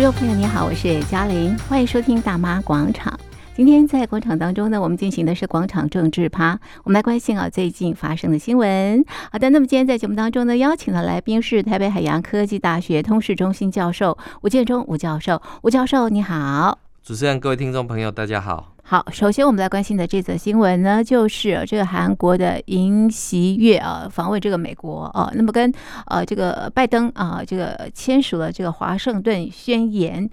观众朋友，你好，我是嘉玲，欢迎收听《大妈广场》。今天在广场当中呢，我们进行的是广场政治趴，我们来关心啊最近发生的新闻。好的，那么今天在节目当中呢，邀请的来宾是台北海洋科技大学通识中心教授吴建中吴教授，吴教授你好。主持人、各位听众朋友，大家好。好，首先我们来关心的这则新闻呢，就是这个韩国的尹锡悦啊访问这个美国啊，那么跟呃这个拜登啊这个签署了这个华盛顿宣言。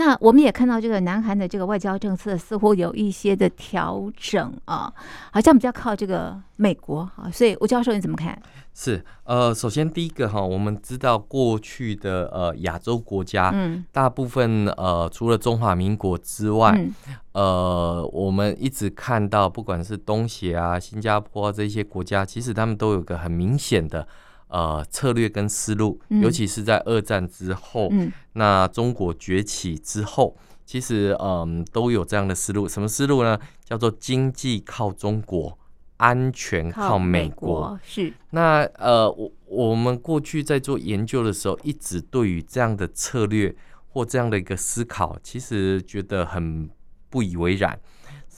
那我们也看到这个南韩的这个外交政策似乎有一些的调整啊，好像比较靠这个美国啊，所以吴教授你怎么看？是呃，首先第一个哈，我们知道过去的呃亚洲国家，嗯，大部分呃除了中华民国之外，嗯、呃，我们一直看到不管是东协啊、新加坡、啊、这些国家，其实他们都有个很明显的呃策略跟思路，嗯、尤其是在二战之后，嗯，那中国崛起之后，其实嗯、呃、都有这样的思路，什么思路呢？叫做经济靠中国。安全靠美国，美国是。那呃，我我们过去在做研究的时候，一直对于这样的策略或这样的一个思考，其实觉得很不以为然。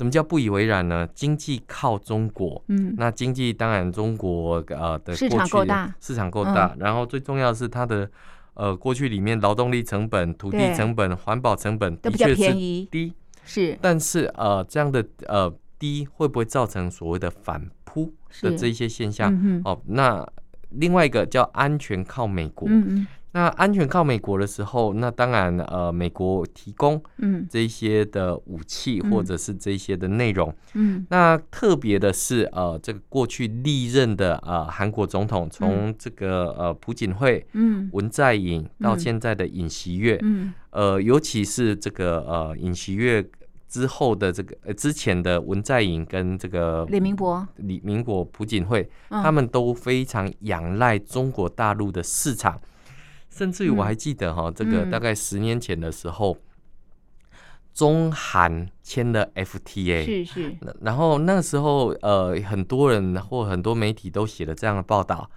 什么叫不以为然呢？经济靠中国，嗯，那经济当然中国呃的市场够大，市场够大，嗯、然后最重要的是它的呃过去里面劳动力成本、土地成本、环保成本的确是低，是。但是呃这样的呃。低会不会造成所谓的反扑的这一些现象？嗯、哦，那另外一个叫安全靠美国。嗯嗯，那安全靠美国的时候，那当然呃，美国提供嗯。这些的武器或者是这些的内容。嗯，那特别的是呃，这个过去历任的呃韩国总统，从这个呃朴槿惠、嗯。文在寅到现在的尹锡悦，嗯。呃，尤其是这个呃尹锡悦。之后的这个呃，之前的文在寅跟这个李明博、李明博、朴槿惠，他们都非常仰赖中国大陆的市场，甚至于我还记得哈，这个大概十年前的时候，中韩签了 FTA，是是，然后那时候呃，很多人或很多媒体都写了这样的报道，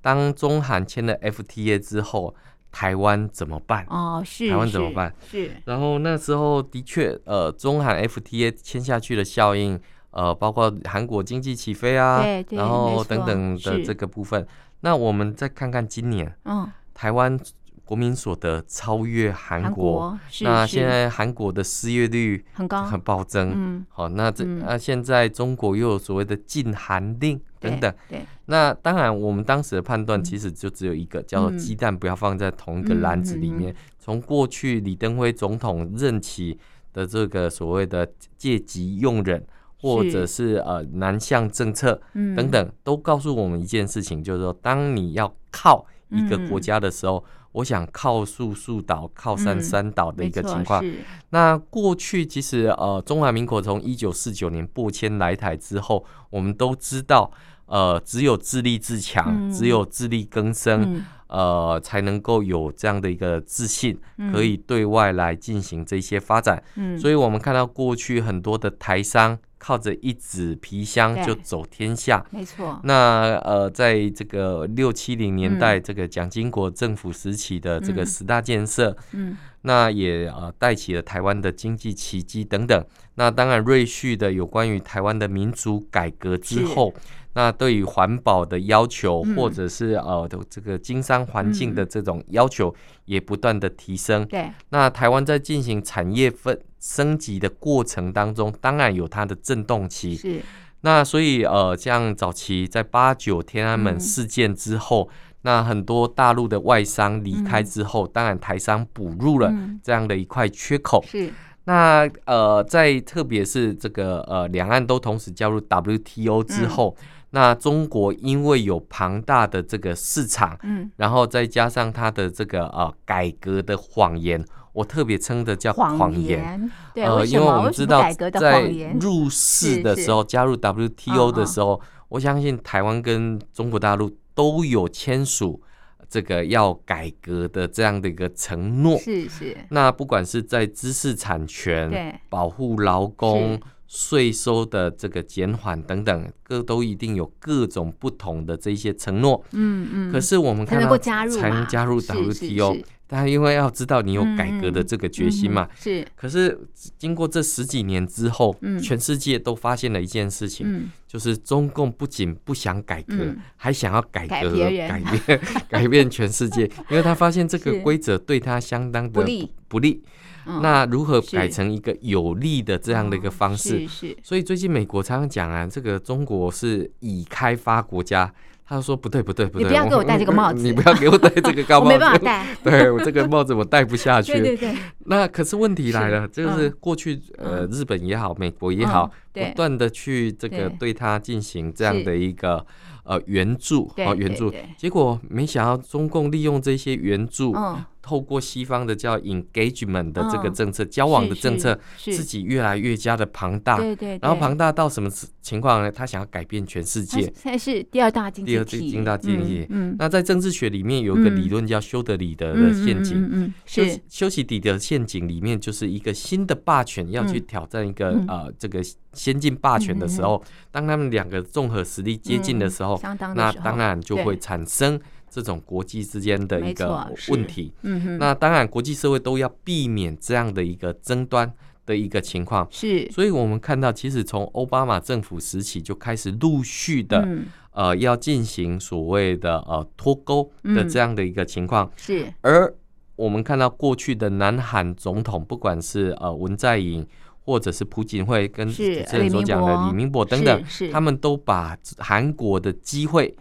当中韩签了 FTA 之后。台湾怎么办？哦，是台湾怎么办？是。然后那时候的确，呃，中韩 FTA 签下去的效应，呃，包括韩国经济起飞啊，然后等等的这个部分。那我们再看看今年，嗯，台湾国民所得超越韩国，那现在韩国的失业率很高，很暴增。嗯，好，那这那现在中国又有所谓的禁韩令。等等，对，那当然，我们当时的判断其实就只有一个，嗯、叫做鸡蛋不要放在同一个篮子里面。从、过去李登辉总统任期的这个所谓的借机用人，或者是呃南向政策等等，嗯、都告诉我们一件事情，就是说，当你要靠一个国家的时候，嗯、我想靠树树倒，靠山山倒的一个情况。嗯、那过去其实呃，中华民国从一九四九年播迁来台之后，我们都知道。呃，只有自立自强，嗯、只有自力更生，嗯、呃，才能够有这样的一个自信，嗯、可以对外来进行这些发展。嗯、所以我们看到过去很多的台商靠着一纸皮箱就走天下，没错。那呃，在这个六七零年代，这个蒋经国政府时期的这个十大建设，嗯，那也呃带起了台湾的经济奇迹等等。那当然，瑞旭的有关于台湾的民主改革之后。那对于环保的要求，或者是呃的这个经商环境的这种要求，也不断的提升。对，那台湾在进行产业分升级的过程当中，当然有它的震动期。是，那所以呃，像早期在八九天安门事件之后，那很多大陆的外商离开之后，当然台商补入了这样的一块缺口。是，那呃，在特别是这个呃两岸都同时加入 WTO 之后。那中国因为有庞大的这个市场，嗯，然后再加上它的这个呃改革的谎言，我特别称的叫谎言，对，呃，因为我们知道在入世的时候，加入 WTO 的时候，我相信台湾跟中国大陆都有签署这个要改革的这样的一个承诺，是是。那不管是在知识产权、保护劳工。税收的这个减缓等等，各都一定有各种不同的这些承诺。嗯嗯。可是我们看到才能加入 WTO，但因为要知道你有改革的这个决心嘛，嗯嗯、是。可是经过这十几年之后，嗯、全世界都发现了一件事情，嗯、就是中共不仅不想改革，嗯、还想要改革、改变、改变全世界，因为他发现这个 规则对他相当的不利。不利。那如何改成一个有利的这样的一个方式？是。所以最近美国常常讲啊，这个中国是已开发国家。他说不对不对不对，你不要给我戴这个帽子，你不要给我戴这个高帽子，我没办法戴。对，我这个帽子我戴不下去。对对对。那可是问题来了，就是过去呃日本也好，美国也好，不断的去这个对他进行这样的一个呃援助啊援助，结果没想到中共利用这些援助。透过西方的叫 engagement 的这个政策，交往的政策，自己越来越加的庞大。对对。然后庞大到什么情况呢？他想要改变全世界。现在是第二大经济体。第二经大经济。嗯。那在政治学里面有一个理论叫修德里德的陷阱。嗯。是。修昔底德陷阱里面就是一个新的霸权要去挑战一个呃这个先进霸权的时候，当他们两个综合实力接近的时候，那当然就会产生。这种国际之间的一个问题，嗯、那当然国际社会都要避免这样的一个争端的一个情况。是，所以我们看到，其实从奥巴马政府时期就开始陆续的，嗯、呃，要进行所谓的呃脱钩的这样的一个情况。是，而我们看到过去的南韩总统，不管是呃文在寅，或者是朴槿惠，跟主持人所讲的李明博等等，他们都把韩国的机会。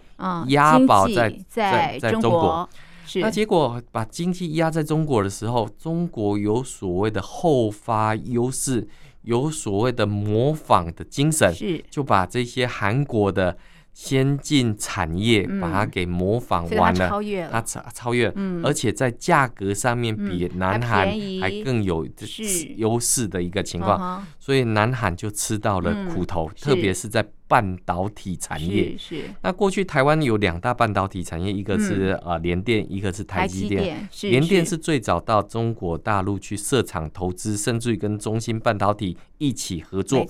押宝在在在中国，那结果把经济压在中国的时候，中国有所谓的后发优势，有所谓的模仿的精神，就把这些韩国的先进产业把它给模仿完了，它超超越，而且在价格上面比南韩还更有优势的一个情况，所以南韩就吃到了苦头，特别是在。半导体产业是，是那过去台湾有两大半导体产业，一个是呃联电，一个是台积电。联电是最早到中国大陆去设厂投资，甚至于跟中芯半导体一起合作。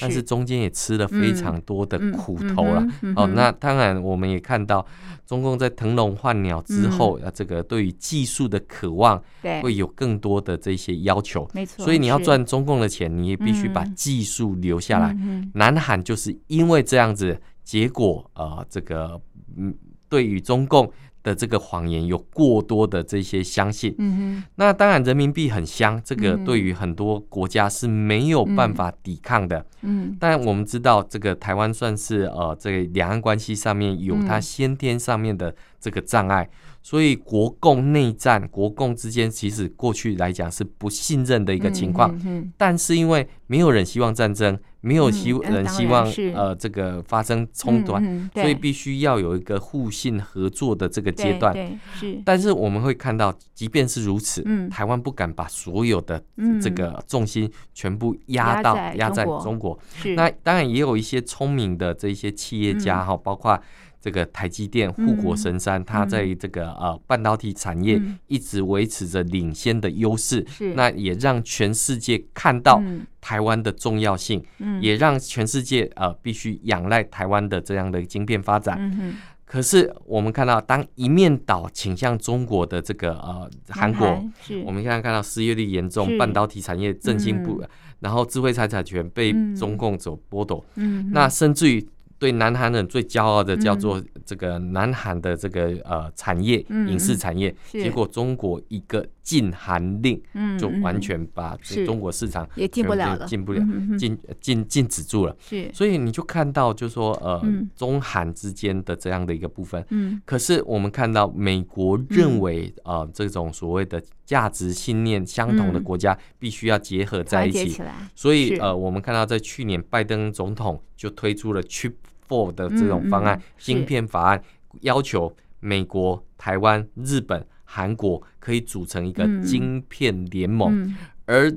但是中间也吃了非常多的苦头了。哦，那当然我们也看到，中共在腾笼换鸟之后，啊，这个对于技术的渴望，会有更多的这些要求。没错。所以你要赚中共的钱，你也必须把技术留下来。南韩就是因因为这样子，结果呃，这个嗯，对于中共的这个谎言有过多的这些相信。嗯哼。那当然，人民币很香，这个对于很多国家是没有办法抵抗的。嗯。但我们知道，这个台湾算是呃，这个两岸关系上面有它先天上面的这个障碍，所以国共内战，国共之间其实过去来讲是不信任的一个情况。嗯。但是因为没有人希望战争。没有希人希望呃这个发生冲突，所以必须要有一个互信合作的这个阶段。是，但是我们会看到，即便是如此，台湾不敢把所有的这个重心全部压到压在中国。那当然也有一些聪明的这些企业家哈，包括。这个台积电护国神山，它在这个呃半导体产业一直维持着领先的优势，那也让全世界看到台湾的重要性，也让全世界呃必须仰赖台湾的这样的晶片发展。可是我们看到，当一面倒倾向中国的这个呃韩国，我们现在看到失业率严重，半导体产业振兴不，然后智慧财产权被中共所剥夺，嗯那甚至于。对南韩人最骄傲的叫做这个南韩的这个呃产业，影视产业，结果中国一个禁韩令，就完全把中国市场也进不了了，进不了，禁禁禁止住了。是，所以你就看到，就说呃中韩之间的这样的一个部分。嗯，可是我们看到美国认为呃这种所谓的价值信念相同的国家必须要结合在一起。所以呃我们看到在去年拜登总统就推出了 Chip Four 的这种方案，芯片法案，要求美国、台湾、日本、韩国可以组成一个晶片联盟，而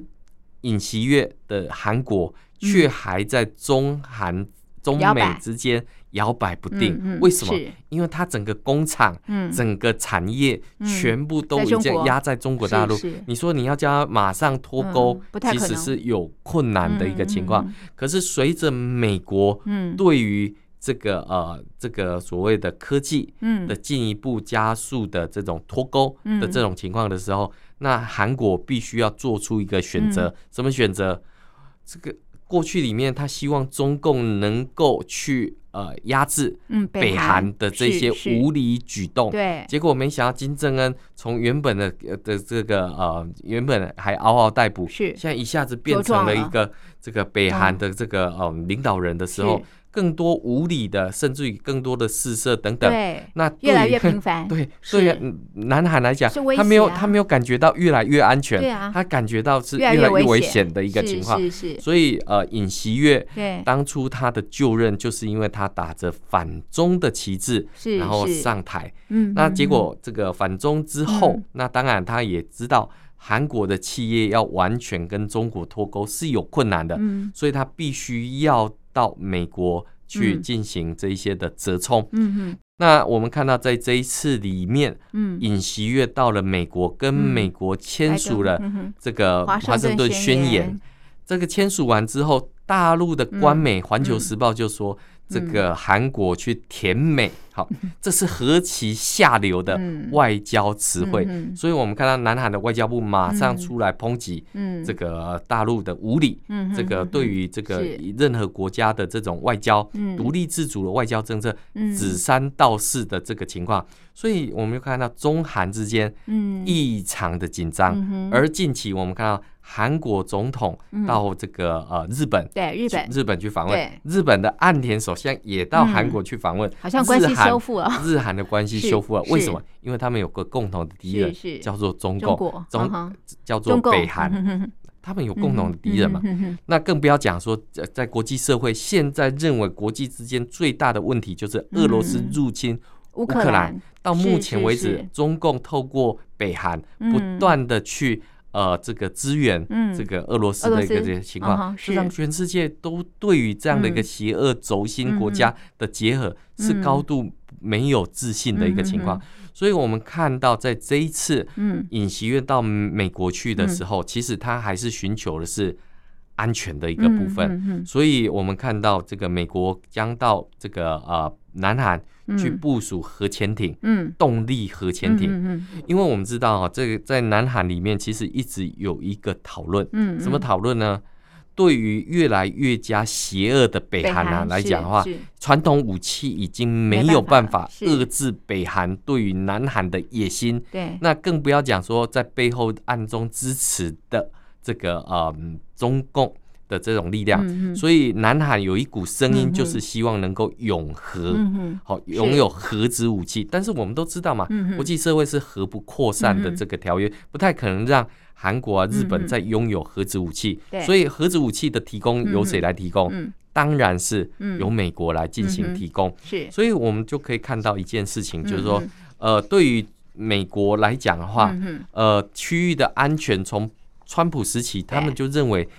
尹锡悦的韩国却还在中韩、中美之间摇摆不定。为什么？因为它整个工厂、整个产业全部都已经压在中国大陆。你说你要叫他马上脱钩，其实是有困难的一个情况。可是随着美国对于这个呃这个所谓的科技的进一步加速的这种脱钩的这种情况的时候，嗯、那韩国必须要做出一个选择，嗯、什么选择？这个。过去里面，他希望中共能够去呃压制北韩的这些无理举动，对，结果没想到金正恩从原本的的这个呃原本还嗷嗷待哺，是。现在一下子变成了一个这个北韩的这个呃领导人的时候。更多无理的，甚至于更多的试射等等，对，那对越来越频繁。对，所以南韩来讲，他没有他没有感觉到越来越安全，啊、他感觉到是越来越危险的一个情况。是是是。所以呃，尹锡悦对当初他的就任，就是因为他打着反中的旗帜，是然后上台。嗯。那结果这个反中之后，嗯、那当然他也知道韩国的企业要完全跟中国脱钩是有困难的，嗯，所以他必须要。到美国去进行这一些的折冲，嗯。嗯，那我们看到在这一次里面，嗯，尹锡悦到了美国，跟美国签署了这个华盛顿宣言。这个签署完之后，大陆的官媒《环球时报》就说。这个韩国去甜美，好，这是何其下流的外交词汇！所以，我们看到南韩的外交部马上出来抨击，这个大陆的无理，这个对于这个任何国家的这种外交独立自主的外交政策指三道四的这个情况，所以我们又看到中韩之间异常的紧张，而近期我们看到。韩国总统到这个呃日本，对日本。日本去访问，日本的岸田首相也到韩国去访问，好像关系修复了，日韩的关系修复了。为什么？因为他们有个共同的敌人，叫做中共，中叫做北韩，他们有共同的敌人嘛？那更不要讲说，在国际社会现在认为国际之间最大的问题就是俄罗斯入侵乌克兰。到目前为止，中共透过北韩不断的去。呃，这个支援，这个俄罗斯的一个这个情况，是。让全世界都对于这样的一个邪恶轴心国家的结合是高度没有自信的一个情况。所以，我们看到在这一次，嗯。尹锡悦到美国去的时候，其实他还是寻求的是安全的一个部分。所以我们看到这个美国将到这个呃南韩。去部署核潜艇，嗯，动力核潜艇，嗯嗯，因为我们知道啊，这个在南韩里面其实一直有一个讨论，嗯，什么讨论呢？对于越来越加邪恶的北韩啊来讲的话，传统武器已经没有办法遏制北韩对于南韩的野心，对，那更不要讲说在背后暗中支持的这个呃中共。的这种力量，嗯、所以南韩有一股声音，就是希望能够永和，好拥有核子武器。是但是我们都知道嘛，嗯、国际社会是核不扩散的这个条约，嗯、不太可能让韩国啊、日本再拥有核子武器。嗯、所以核子武器的提供由谁来提供？嗯、当然是由美国来进行提供。是、嗯，所以我们就可以看到一件事情，就是说，嗯、呃，对于美国来讲的话，嗯、呃，区域的安全，从川普时期，他们就认为。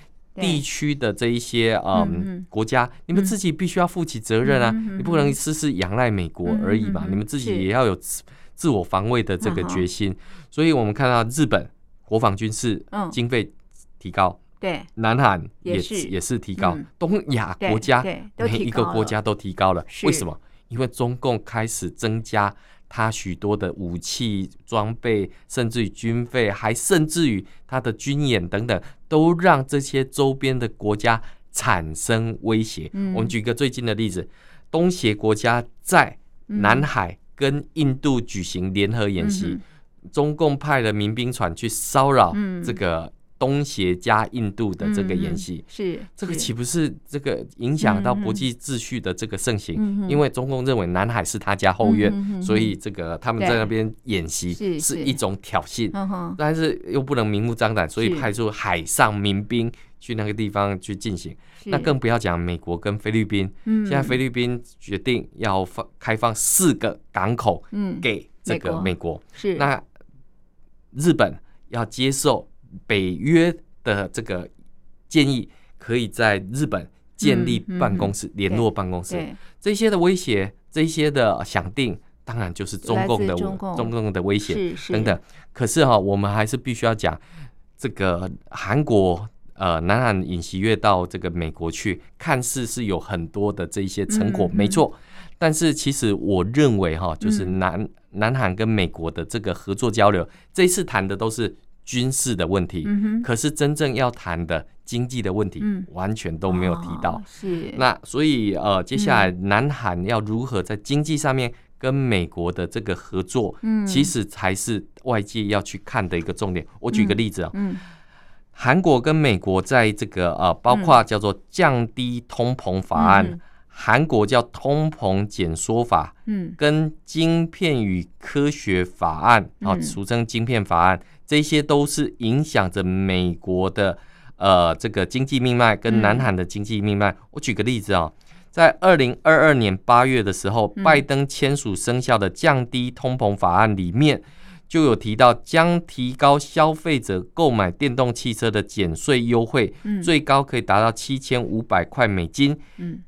地区的这一些嗯国家，你们自己必须要负起责任啊！你不能事事仰赖美国而已嘛，你们自己也要有自自我防卫的这个决心。所以我们看到日本国防军事经费提高，对，南韩也是也是提高，东亚国家每一个国家都提高了。为什么？因为中共开始增加。他许多的武器装备，甚至于军费，还甚至于他的军演等等，都让这些周边的国家产生威胁。嗯、我们举个最近的例子，东协国家在南海跟印度举行联合演习，嗯、中共派了民兵船去骚扰这个。东协加印度的这个演习，是这个岂不是这个影响到国际秩序的这个盛行？因为中共认为南海是他家后院，所以这个他们在那边演习是一种挑衅，但是又不能明目张胆，所以派出海上民兵去那个地方去进行。那更不要讲美国跟菲律宾，现在菲律宾决定要放开放四个港口，给这个美国。是。那日本要接受。北约的这个建议，可以在日本建立办公室、联络办公室。这些的威胁，这些的想定，当然就是中共的中共的威胁等等。可是哈，我们还是必须要讲，这个韩国呃南韩尹锡悦到这个美国去，看似是有很多的这一些成果，嗯、没错。但是其实我认为哈，就是南、嗯、南韩跟美国的这个合作交流，这一次谈的都是军事的问题，嗯、可是真正要谈的经济的问题，完全都没有提到。是。那所以呃，接下来南韩要如何在经济上面跟美国的这个合作，嗯，其实才是外界要去看的一个重点。我举个例子啊，嗯，韩、嗯、国跟美国在这个呃，包括叫做降低通膨法案，韩、嗯、国叫通膨减缩法，嗯，跟晶片与科学法案啊，俗称晶片法案。这些都是影响着美国的呃这个经济命脉跟南韩的经济命脉。我举个例子啊，在二零二二年八月的时候，拜登签署生效的降低通膨法案里面就有提到，将提高消费者购买电动汽车的减税优惠，最高可以达到七千五百块美金。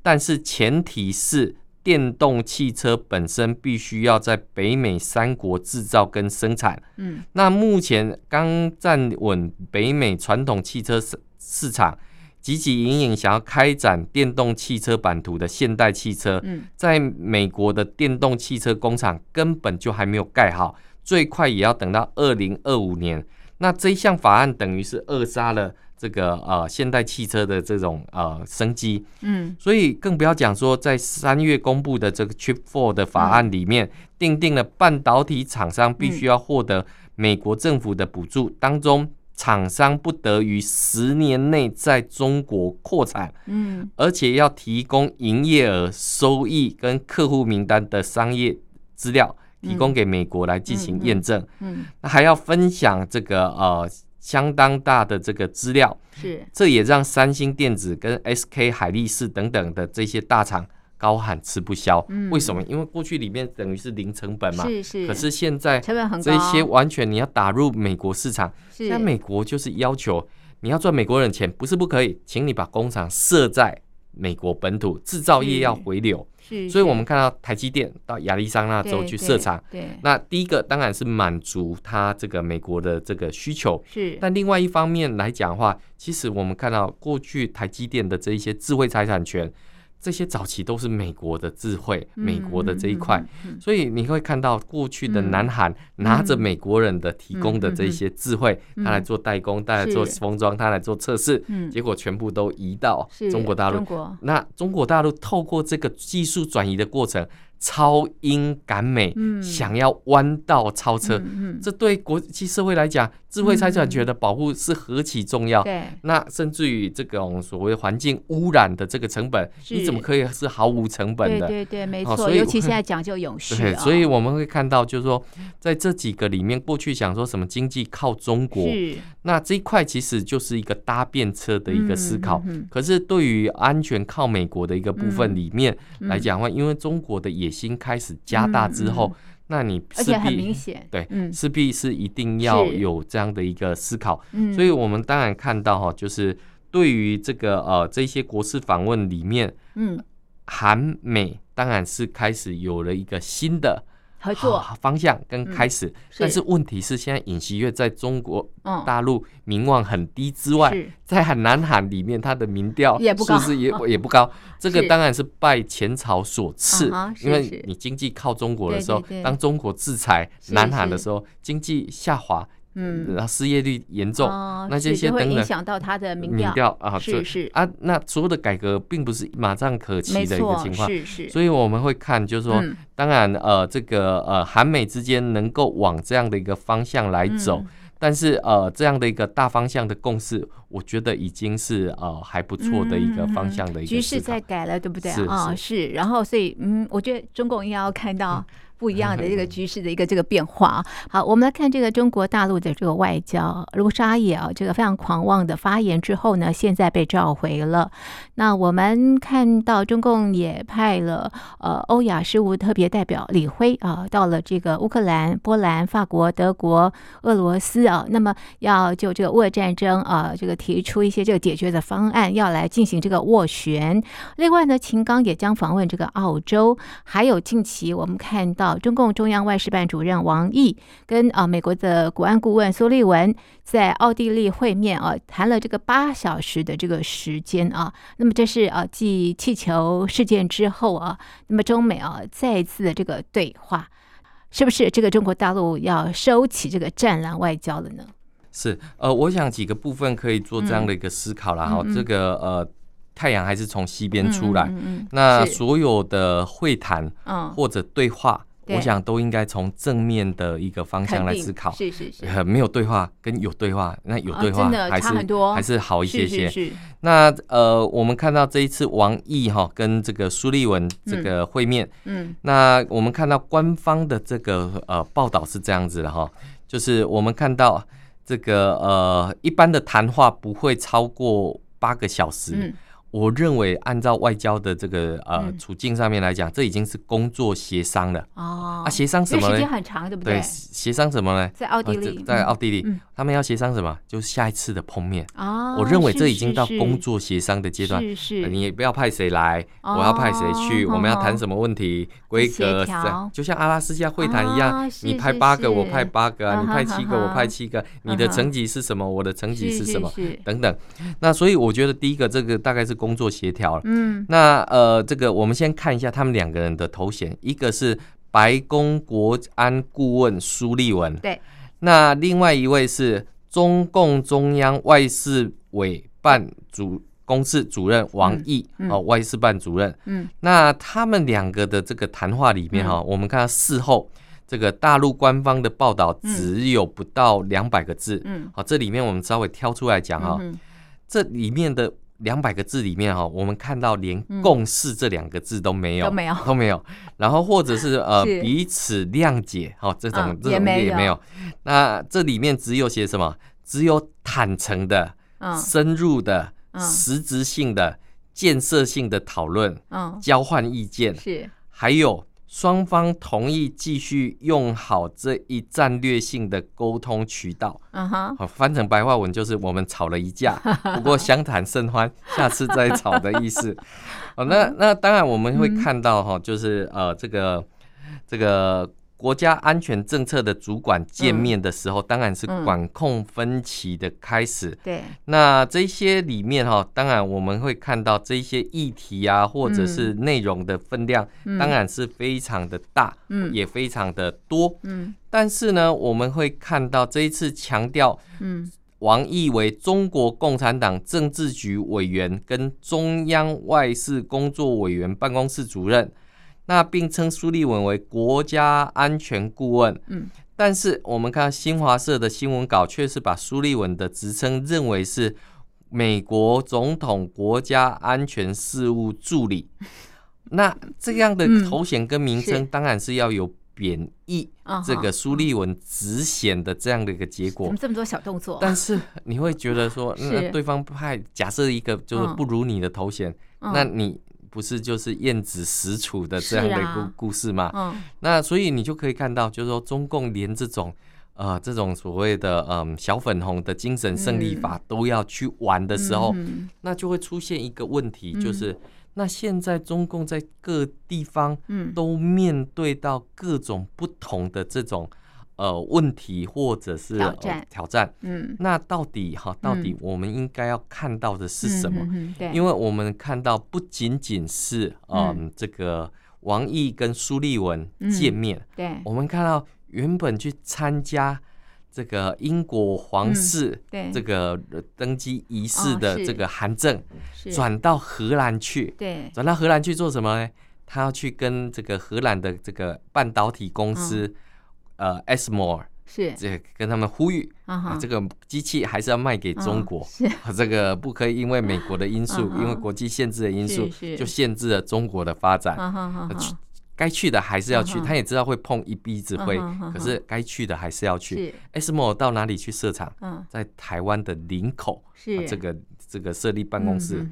但是前提是。电动汽车本身必须要在北美三国制造跟生产。嗯，那目前刚站稳北美传统汽车市市场，汲汲营营想要开展电动汽车版图的现代汽车，在美国的电动汽车工厂根本就还没有盖好，最快也要等到二零二五年。那这一项法案等于是扼杀了。这个呃，现代汽车的这种呃生机，嗯，所以更不要讲说，在三月公布的这个 Chip Four 的法案里面，订定了半导体厂商必须要获得美国政府的补助，当中厂商不得于十年内在中国扩产，嗯，而且要提供营业额、收益跟客户名单的商业资料，提供给美国来进行验证，嗯，那还要分享这个呃。相当大的这个资料，是这也让三星电子跟 SK 海力士等等的这些大厂高喊吃不消。为什么？因为过去里面等于是零成本嘛，是是。可是现在成本很高，这些完全你要打入美国市场，现在美国就是要求你要赚美国人钱，不是不可以，请你把工厂设在美国本土，制造业要回流。所以，我们看到台积电到亚利桑那州去设厂，那第一个当然是满足它这个美国的这个需求。是，但另外一方面来讲的话，其实我们看到过去台积电的这一些智慧财产权。这些早期都是美国的智慧，美国的这一块，所以你会看到过去的南韩拿着美国人的提供的这些智慧，他来做代工，他来做封装，他来做测试，结果全部都移到中国大陆。那中国大陆透过这个技术转移的过程。超英赶美，想要弯道超车，嗯嗯、这对国际社会来讲，智慧财产权的保护是何其重要。对、嗯，那甚至于这种所谓环境污染的这个成本，你怎么可以是毫无成本的？对对对，没错。所以尤其现在讲究永续，对，所以我们会看到，就是说，在这几个里面，过去想说什么经济靠中国，那这一块其实就是一个搭便车的一个思考。嗯嗯嗯、可是对于安全靠美国的一个部分里面来讲的话，因为中国的也心开始加大之后，那你势必对，势必是一定要有这样的一个思考。嗯、所以，我们当然看到哈，就是对于这个呃这些国事访问里面，嗯，韩美当然是开始有了一个新的。合作。方向跟开始，嗯、但是问题是，现在尹锡悦在中国大陆名望很低之外，嗯、在南韩里面，他的民调是不是也 也不高？这个当然是拜前朝所赐，因为你经济靠中国的时候，当中国制裁南韩的时候，经济下滑。嗯，然后失业率严重，哦、那这些等等会影响到他的民调，啊，是是。啊，那所有的改革并不是马上可期的一个情况，是是，所以我们会看，就是说，嗯、当然呃，这个呃，韩美之间能够往这样的一个方向来走，嗯、但是呃，这样的一个大方向的共识，我觉得已经是呃还不错的一个方向的一个、嗯、局势在改了，对不对？啊？是，然后所以嗯，我觉得中共应该要看到。嗯不一样的这个 局势的一个这个变化。好，我们来看这个中国大陆的这个外交，卢沙野啊，这个非常狂妄的发言之后呢，现在被召回了。那我们看到中共也派了呃欧亚事务特别代表李辉啊，到了这个乌克兰、波兰、法国、德国、俄罗斯啊，那么要就这个乌俄战争啊，这个提出一些这个解决的方案，要来进行这个斡旋。另外呢，秦刚也将访问这个澳洲，还有近期我们看到。到中共中央外事办主任王毅跟啊美国的国安顾问苏利文在奥地利会面啊，谈了这个八小时的这个时间啊。那么这是啊继气球事件之后啊，那么中美啊再一次的这个对话，是不是这个中国大陆要收起这个战狼外交了呢？是，呃，我想几个部分可以做这样的一个思考了哈、嗯。这个呃，太阳还是从西边出来，嗯嗯嗯、那所有的会谈或者对话。我想都应该从正面的一个方向来思考，是是是，没有对话跟有对话，那有对话还是、哦、还是好一些些。是是是，那呃，我们看到这一次王毅哈跟这个苏利文这个会面，嗯，嗯，那我们看到官方的这个呃报道是这样子的哈，就是我们看到这个呃一般的谈话不会超过八个小时。嗯我认为，按照外交的这个呃处境上面来讲，这已经是工作协商了。哦，啊，协商什么呢？时间很长，对不对？对，协商什么呢？在奥地利，在奥地利，他们要协商什么？就是下一次的碰面。哦，我认为这已经到工作协商的阶段。是是，你也不要派谁来，我要派谁去，我们要谈什么问题？规格是这样，就像阿拉斯加会谈一样，你派八个，我派八个，你派七个，我派七个，你的层级是什么？我的层级是什么？等等。那所以我觉得第一个，这个大概是。工作协调，嗯，那呃，这个我们先看一下他们两个人的头衔，一个是白宫国安顾问苏利文，对，那另外一位是中共中央外事委办主公室主任王毅，哦、外事办主任，嗯，那他们两个的这个谈话里面哈、嗯，我们看到事后这个大陆官方的报道只有不到两百个字，嗯，好，这里面我们稍微挑出来讲哈、嗯，这里面的。两百个字里面哈，我们看到连“共识”这两个字都没有，都没有，都没有。然后或者是 呃彼此谅解哈，这种这种也没有。那这里面只有写什么？只有坦诚的、深入的、实质性的、建设性的讨论，交换意见，是还有。双方同意继续用好这一战略性的沟通渠道。嗯哼，翻成白话文就是我们吵了一架，不过相谈甚欢，下次再吵的意思。哦，那那当然我们会看到哈，就是呃这个这个。国家安全政策的主管见面的时候，当然是管控分歧的开始。对，那这些里面哈，当然我们会看到这些议题啊，或者是内容的分量，当然是非常的大，嗯，也非常的多，嗯。但是呢，我们会看到这一次强调，嗯，王毅为中国共产党政治局委员跟中央外事工作委员办公室主任。那并称苏立文为国家安全顾问，嗯，但是我们看新华社的新闻稿，却是把苏立文的职称认为是美国总统国家安全事务助理。那这样的头衔跟名称，当然是要有贬义这个苏立文职衔的这样的一个结果。怎么这么多小动作？但是你会觉得说，那对方派假设一个就是不如你的头衔，那你。不是就是燕子使楚的这样的一个故事吗？嗯，那所以你就可以看到，就是说中共连这种呃这种所谓的嗯小粉红的精神胜利法都要去玩的时候，那就会出现一个问题，就是那现在中共在各地方都面对到各种不同的这种。呃，问题或者是挑战，呃、挑战，嗯，那到底哈，到底我们应该要看到的是什么？嗯、对，因为我们看到不仅仅是嗯，嗯这个王毅跟苏利文见面，嗯、对，我们看到原本去参加这个英国皇室这个登基仪式的这个韩正，转到荷兰去，对，转到荷兰去做什么呢？他要去跟这个荷兰的这个半导体公司。嗯呃，ASML 是。这跟他们呼吁啊，这个机器还是要卖给中国，是。这个不可以因为美国的因素，因为国际限制的因素，就限制了中国的发展。去该去的还是要去，他也知道会碰一鼻子灰，可是该去的还是要去。ASML 到哪里去设厂？在台湾的林口，是。这个这个设立办公室。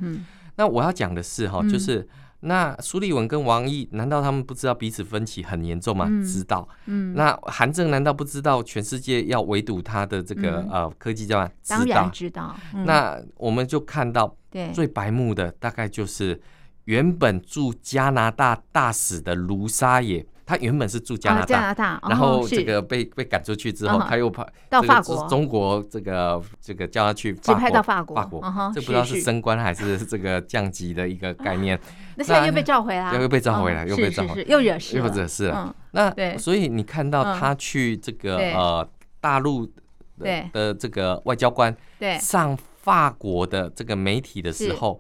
那我要讲的是哈，就是。那苏立文跟王毅，难道他们不知道彼此分歧很严重吗？嗯、知道。嗯。那韩正难道不知道全世界要围堵他的这个、嗯、呃科技战？当然知道。嗯、那我们就看到，最白目的大概就是原本驻加拿大大使的卢沙野，他原本是住加拿大，加拿大，然后这个被被赶出去之后，他又跑到法国，中国这个这个叫他去法国，到法国，法国，这不知道是升官还是这个降级的一个概念。那现在又被召回来，又被召回来，又被召回，又惹事，又惹事了。那所以你看到他去这个呃大陆的这个外交官上法国的这个媒体的时候。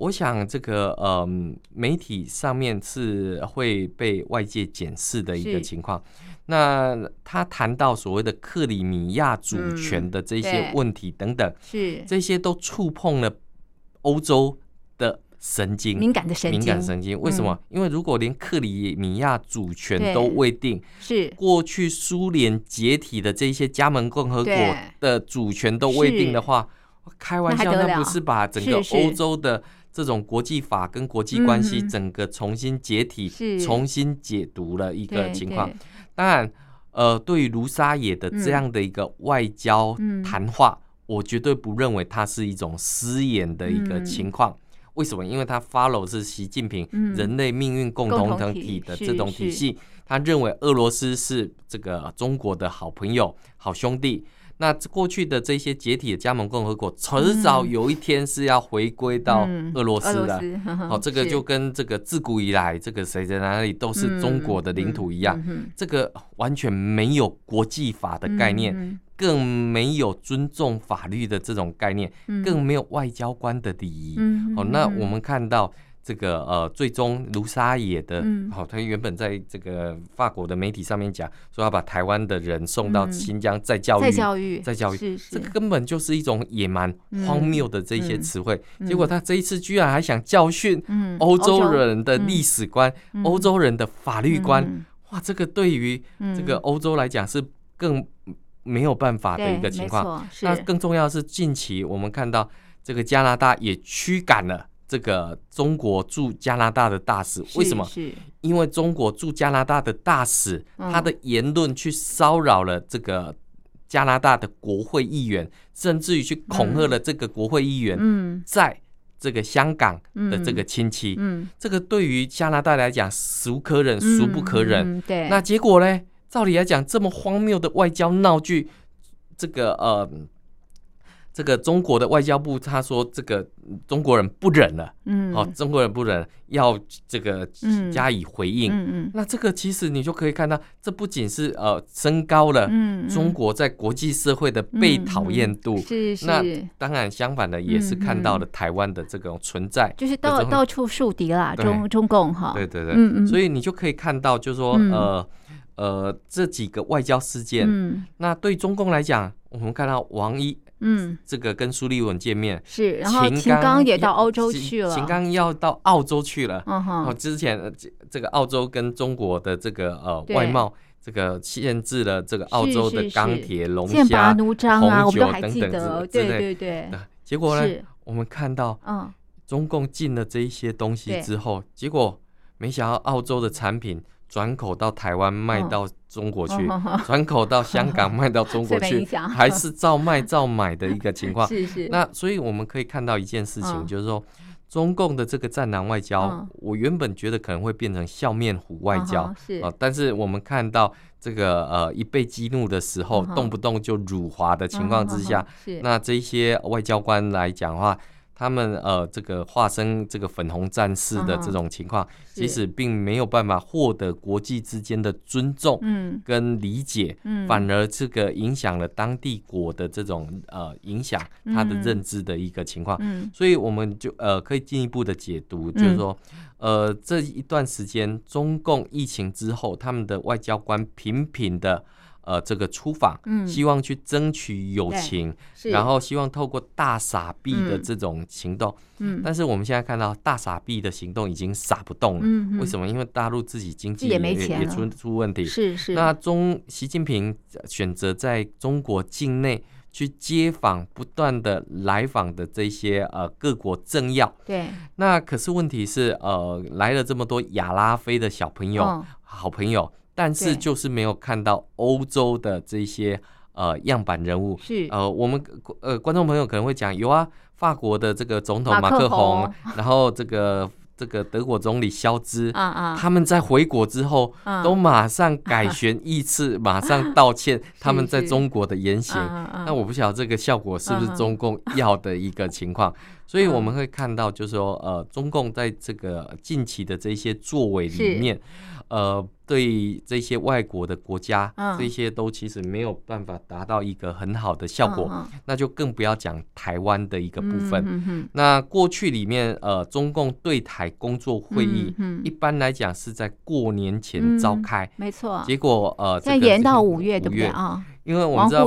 我想这个呃，媒体上面是会被外界检视的一个情况。那他谈到所谓的克里米亚主权的这些问题等等，是。这些都触碰了欧洲的神经，敏感的神经，敏感神经。为什么？因为如果连克里米亚主权都未定，是。过去苏联解体的这些加盟共和国的主权都未定的话，开玩笑，那不是把整个欧洲的。这种国际法跟国际关系整个重新解体、嗯、重新解读了一个情况。当然，呃，对于卢沙野的这样的一个外交谈话，嗯、我绝对不认为它是一种失言的一个情况。嗯、为什么？因为他 follow 是习近平人类命运共同体的这种体系，他认为俄罗斯是这个中国的好朋友、好兄弟。那过去的这些解体的加盟共和国，迟早有一天是要回归到俄罗斯的。好，这个就跟这个自古以来，这个谁在哪里都是中国的领土一样，这个完全没有国际法的概念，更没有尊重法律的这种概念，更没有外交官的礼仪。好，那我们看到。这个呃，最终卢沙野的，好，他原本在这个法国的媒体上面讲，说要把台湾的人送到新疆再教育，再教育，再教育，这个根本就是一种野蛮、荒谬的这些词汇。结果他这一次居然还想教训欧洲人的历史观、欧洲人的法律观，哇，这个对于这个欧洲来讲是更没有办法的一个情况。那更重要的是，近期我们看到这个加拿大也驱赶了。这个中国驻加拿大的大使，为什么？因为中国驻加拿大的大使，他的言论去骚扰了这个加拿大的国会议员，甚至于去恐吓了这个国会议员，在这个香港的这个亲戚。嗯这个对于加拿大来讲，孰可忍，孰不可忍？对。那结果呢？照理来讲，这么荒谬的外交闹剧，这个呃。这个中国的外交部他说，这个中国人不忍了，嗯，好，中国人不忍，要这个加以回应，嗯嗯，那这个其实你就可以看到，这不仅是呃升高了中国在国际社会的被讨厌度，是是，那当然相反的也是看到了台湾的这种存在，就是到到处树敌啦，中中共哈，对对对，嗯嗯，所以你就可以看到，就是说呃呃这几个外交事件，嗯，那对中共来讲，我们看到王毅。嗯，这个跟苏利文见面是，然后秦刚也到欧洲去了，秦刚要到澳洲去了。嗯哼，哦，之前这个澳洲跟中国的这个呃外贸，这个限制了这个澳洲的钢铁、龙虾、红酒等等之类。对对对。结果呢，我们看到，嗯，中共进了这一些东西之后，结果没想到澳洲的产品。转口到台湾卖到中国去，转口到香港卖到中国 去，还是照卖照买的一个情况。是是。那所以我们可以看到一件事情，就是说中共的这个战狼外交，我原本觉得可能会变成笑面虎外交，是。但是我们看到这个呃一被激怒的时候，动不动就辱华的情况之下，那这些外交官来讲的话。他们呃，这个化身这个粉红战士的这种情况，其实并没有办法获得国际之间的尊重，嗯。跟理解，反而这个影响了当地国的这种呃影响他的认知的一个情况，所以我们就呃可以进一步的解读，就是说，呃这一段时间中共疫情之后，他们的外交官频频的。呃，这个出访，嗯，希望去争取友情，然后希望透过大傻逼的这种行动，嗯，但是我们现在看到大傻逼的行动已经傻不动了，嗯，为什么？因为大陆自己经济也没钱，也出出问题，是是。那中习近平选择在中国境内去接访不断的来访的这些呃各国政要，对。那可是问题是，呃，来了这么多亚拉非的小朋友，好朋友。但是就是没有看到欧洲的这些呃样板人物，是呃我们呃观众朋友可能会讲有啊，法国的这个总统马克宏，然后这个这个德国总理肖兹他们在回国之后，都马上改弦易辙，马上道歉。他们在中国的言行，那我不晓得这个效果是不是中共要的一个情况。所以我们会看到，就是说，呃，中共在这个近期的这些作为里面，呃，对这些外国的国家，这些都其实没有办法达到一个很好的效果。那就更不要讲台湾的一个部分。那过去里面，呃，中共对台工作会议，一般来讲是在过年前召开，没错。结果，呃，现在延到五月，对不对啊？因为我们知道，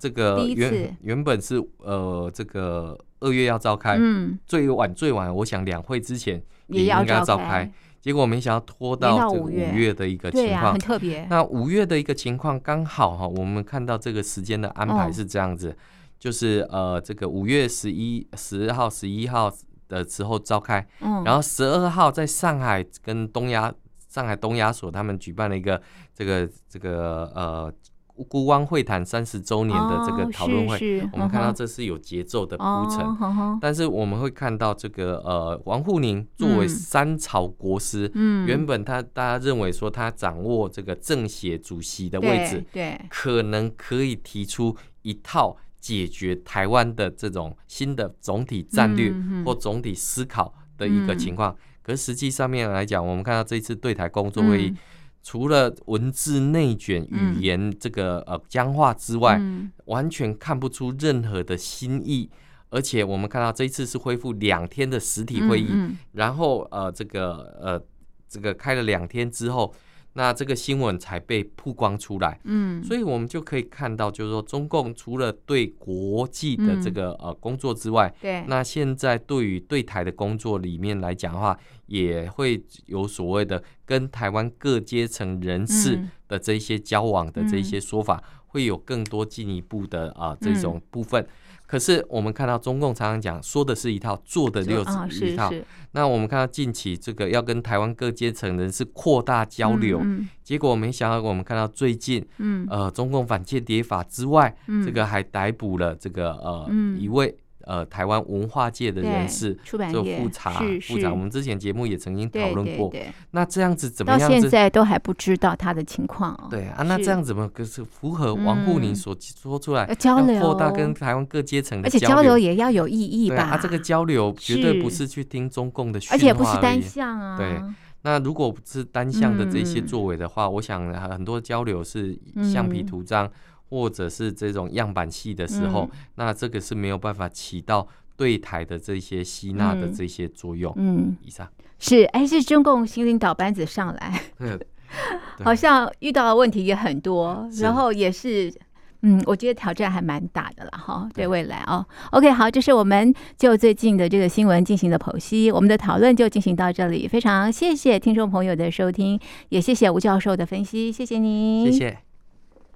这个原原本是呃，这个。二月要召开，嗯，最晚最晚，我想两会之前也应该要召开，结果没想到拖到这个五月。的一个情况，很特别。那五月的一个情况刚好哈，我们看到这个时间的安排是这样子，就是呃，这个五月十一、十二号、十一号的时候召开，嗯，然后十二号在上海跟东亚上海东亚所他们举办了一个这个这个呃。孤汪会谈三十周年的这个讨论会，哦、是是我们看到这是有节奏的铺陈，哦、但是我们会看到这个呃，王沪宁作为三朝国师，嗯，原本他大家认为说他掌握这个政协主席的位置，对，对。可能可以提出一套解决台湾的这种新的总体战略或总体思考的一个情况。嗯、可是实际上面来讲，我们看到这一次对台工作会议。嗯除了文字内卷、语言这个呃僵化之外，嗯、完全看不出任何的新意。而且我们看到这一次是恢复两天的实体会议，然后呃这个呃这个开了两天之后。那这个新闻才被曝光出来，嗯，所以我们就可以看到，就是说，中共除了对国际的这个呃工作之外，对，那现在对于对台的工作里面来讲的话，也会有所谓的跟台湾各阶层人士的这些交往的这些说法，会有更多进一步的啊这种部分。可是我们看到中共常常讲说的是一套，做的又是一套。那我们看到近期这个要跟台湾各阶层人士扩大交流，结果没想到我们看到最近，呃，中共反间谍法之外，这个还逮捕了这个呃一位。呃，台湾文化界的人士做复查复查，我们之前节目也曾经讨论过。那这样子怎么样？到现在都还不知道他的情况哦。对啊，那这样怎么可是符合王沪宁所说出来交流，扩大跟台湾各阶层的交流，而且交流也要有意义吧？啊，这个交流绝对不是去听中共的而且不是单向啊。对，那如果不是单向的这些作为的话，我想很多交流是橡皮图章。或者是这种样板戏的时候，嗯、那这个是没有办法起到对台的这些吸纳的这些作用。嗯，以上是哎，是中共新领导班子上来，好像遇到的问题也很多，然后也是嗯，我觉得挑战还蛮大的了哈。对未来哦，OK，好，这是我们就最近的这个新闻进行的剖析，我们的讨论就进行到这里。非常谢谢听众朋友的收听，也谢谢吴教授的分析，谢谢您，谢谢。